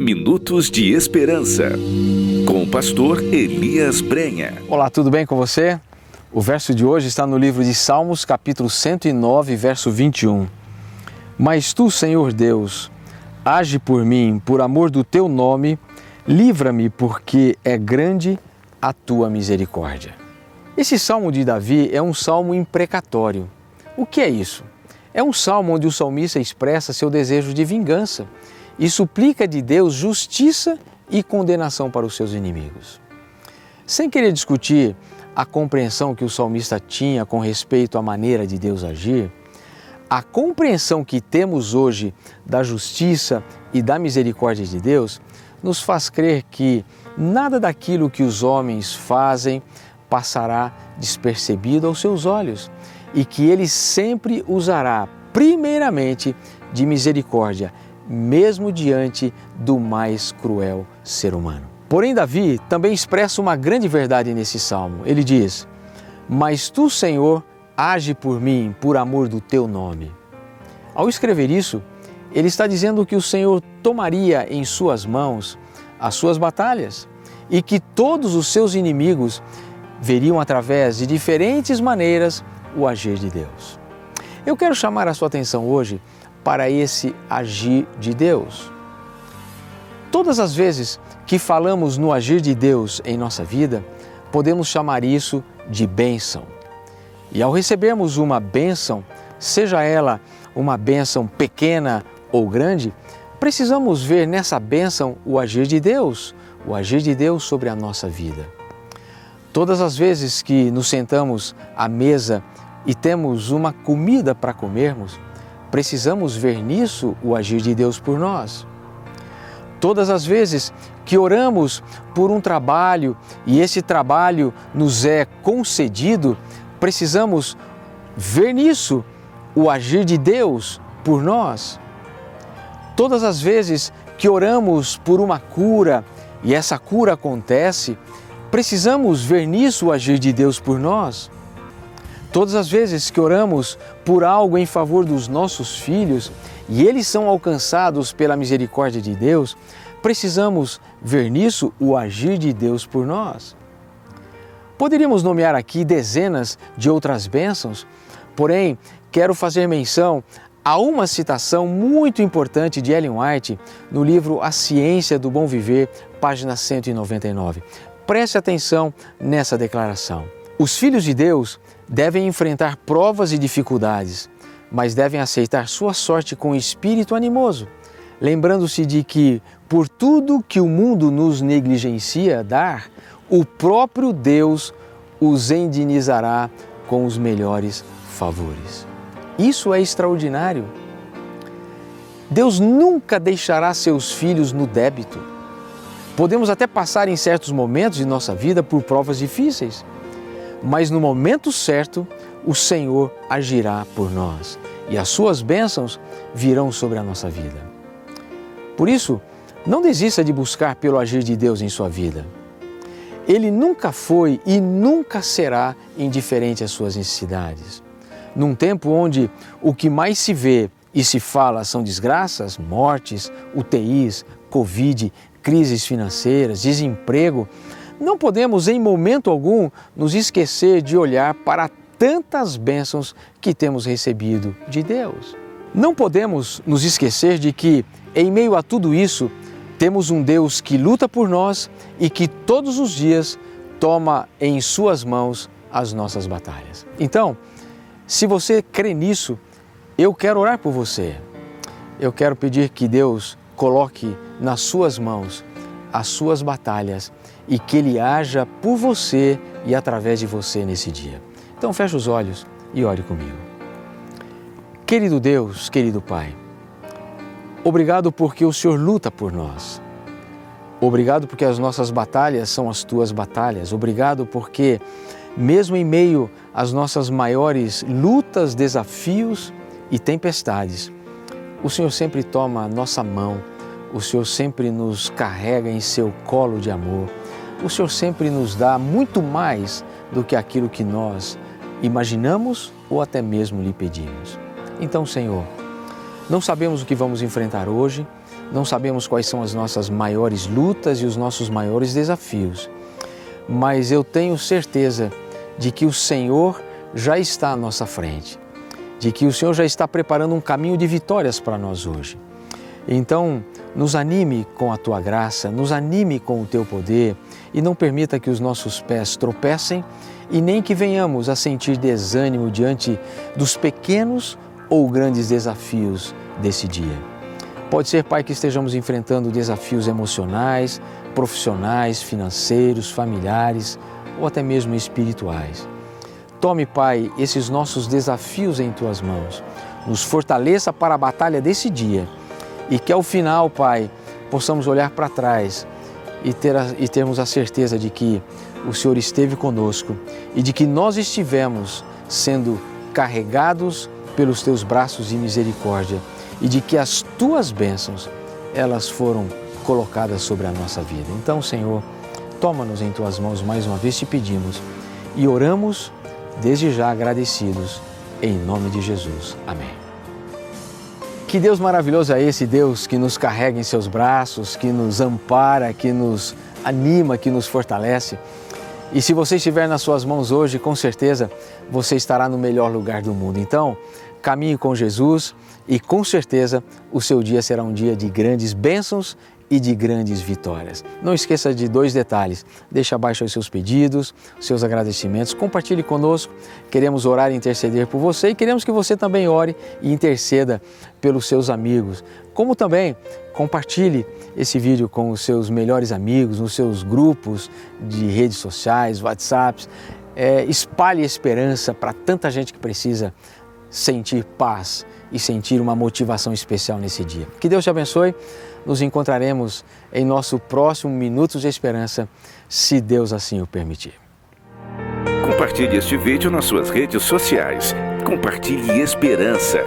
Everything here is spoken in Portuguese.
Minutos de Esperança, com o pastor Elias Brenha. Olá, tudo bem com você? O verso de hoje está no livro de Salmos, capítulo 109, verso 21. Mas tu, Senhor Deus, age por mim, por amor do teu nome, livra-me, porque é grande a tua misericórdia. Esse salmo de Davi é um salmo imprecatório. O que é isso? É um salmo onde o salmista expressa seu desejo de vingança e suplica de Deus justiça e condenação para os seus inimigos. Sem querer discutir a compreensão que o salmista tinha com respeito à maneira de Deus agir, a compreensão que temos hoje da justiça e da misericórdia de Deus nos faz crer que nada daquilo que os homens fazem passará despercebido aos seus olhos e que ele sempre usará, primeiramente, de misericórdia mesmo diante do mais cruel ser humano. Porém, Davi também expressa uma grande verdade nesse salmo. Ele diz: Mas tu, Senhor, age por mim por amor do teu nome. Ao escrever isso, ele está dizendo que o Senhor tomaria em suas mãos as suas batalhas e que todos os seus inimigos veriam através de diferentes maneiras o agir de Deus. Eu quero chamar a sua atenção hoje para esse agir de Deus. Todas as vezes que falamos no agir de Deus em nossa vida, podemos chamar isso de bênção. E ao recebermos uma bênção, seja ela uma bênção pequena ou grande, precisamos ver nessa bênção o agir de Deus, o agir de Deus sobre a nossa vida. Todas as vezes que nos sentamos à mesa e temos uma comida para comermos, precisamos ver nisso o agir de Deus por nós. Todas as vezes que oramos por um trabalho e esse trabalho nos é concedido, precisamos ver nisso o agir de Deus por nós. Todas as vezes que oramos por uma cura e essa cura acontece, precisamos ver nisso o agir de Deus por nós. Todas as vezes que oramos por algo em favor dos nossos filhos e eles são alcançados pela misericórdia de Deus, precisamos ver nisso o agir de Deus por nós. Poderíamos nomear aqui dezenas de outras bênçãos, porém quero fazer menção a uma citação muito importante de Ellen White no livro A Ciência do Bom Viver, página 199. Preste atenção nessa declaração. Os filhos de Deus devem enfrentar provas e dificuldades, mas devem aceitar sua sorte com espírito animoso, lembrando-se de que, por tudo que o mundo nos negligencia dar, o próprio Deus os indenizará com os melhores favores. Isso é extraordinário. Deus nunca deixará seus filhos no débito. Podemos até passar em certos momentos de nossa vida por provas difíceis mas no momento certo o Senhor agirá por nós e as suas bênçãos virão sobre a nossa vida. Por isso, não desista de buscar pelo agir de Deus em sua vida. Ele nunca foi e nunca será indiferente às suas necessidades. Num tempo onde o que mais se vê e se fala são desgraças, mortes, UTIs, Covid, crises financeiras, desemprego, não podemos em momento algum nos esquecer de olhar para tantas bênçãos que temos recebido de Deus. Não podemos nos esquecer de que, em meio a tudo isso, temos um Deus que luta por nós e que todos os dias toma em Suas mãos as nossas batalhas. Então, se você crê nisso, eu quero orar por você. Eu quero pedir que Deus coloque nas Suas mãos as Suas batalhas e que Ele haja por você e através de você nesse dia. Então feche os olhos e ore comigo. Querido Deus, querido Pai, obrigado porque o Senhor luta por nós. Obrigado porque as nossas batalhas são as tuas batalhas. Obrigado porque, mesmo em meio às nossas maiores lutas, desafios e tempestades, o Senhor sempre toma a nossa mão, o Senhor sempre nos carrega em seu colo de amor o Senhor sempre nos dá muito mais do que aquilo que nós imaginamos ou até mesmo lhe pedimos. Então, Senhor, não sabemos o que vamos enfrentar hoje, não sabemos quais são as nossas maiores lutas e os nossos maiores desafios, mas eu tenho certeza de que o Senhor já está à nossa frente, de que o Senhor já está preparando um caminho de vitórias para nós hoje. Então, nos anime com a tua graça, nos anime com o teu poder e não permita que os nossos pés tropecem e nem que venhamos a sentir desânimo diante dos pequenos ou grandes desafios desse dia. Pode ser, Pai, que estejamos enfrentando desafios emocionais, profissionais, financeiros, familiares ou até mesmo espirituais. Tome, Pai, esses nossos desafios em tuas mãos. Nos fortaleça para a batalha desse dia e que ao final, Pai, possamos olhar para trás e, ter a, e termos a certeza de que o Senhor esteve conosco e de que nós estivemos sendo carregados pelos teus braços de misericórdia e de que as tuas bênçãos elas foram colocadas sobre a nossa vida. Então, Senhor, toma-nos em tuas mãos mais uma vez te pedimos e oramos desde já agradecidos em nome de Jesus. Amém. Que Deus maravilhoso é esse Deus que nos carrega em seus braços, que nos ampara, que nos anima, que nos fortalece. E se você estiver nas suas mãos hoje, com certeza você estará no melhor lugar do mundo. Então, caminhe com Jesus e com certeza o seu dia será um dia de grandes bênçãos e de grandes vitórias. Não esqueça de dois detalhes. Deixe abaixo os seus pedidos, seus agradecimentos, compartilhe conosco. Queremos orar e interceder por você e queremos que você também ore e interceda pelos seus amigos. Como também compartilhe esse vídeo com os seus melhores amigos, nos seus grupos de redes sociais, WhatsApps. É, espalhe esperança para tanta gente que precisa sentir paz e sentir uma motivação especial nesse dia. Que Deus te abençoe. Nos encontraremos em nosso próximo Minutos de Esperança, se Deus assim o permitir. Compartilhe este vídeo nas suas redes sociais. Compartilhe esperança.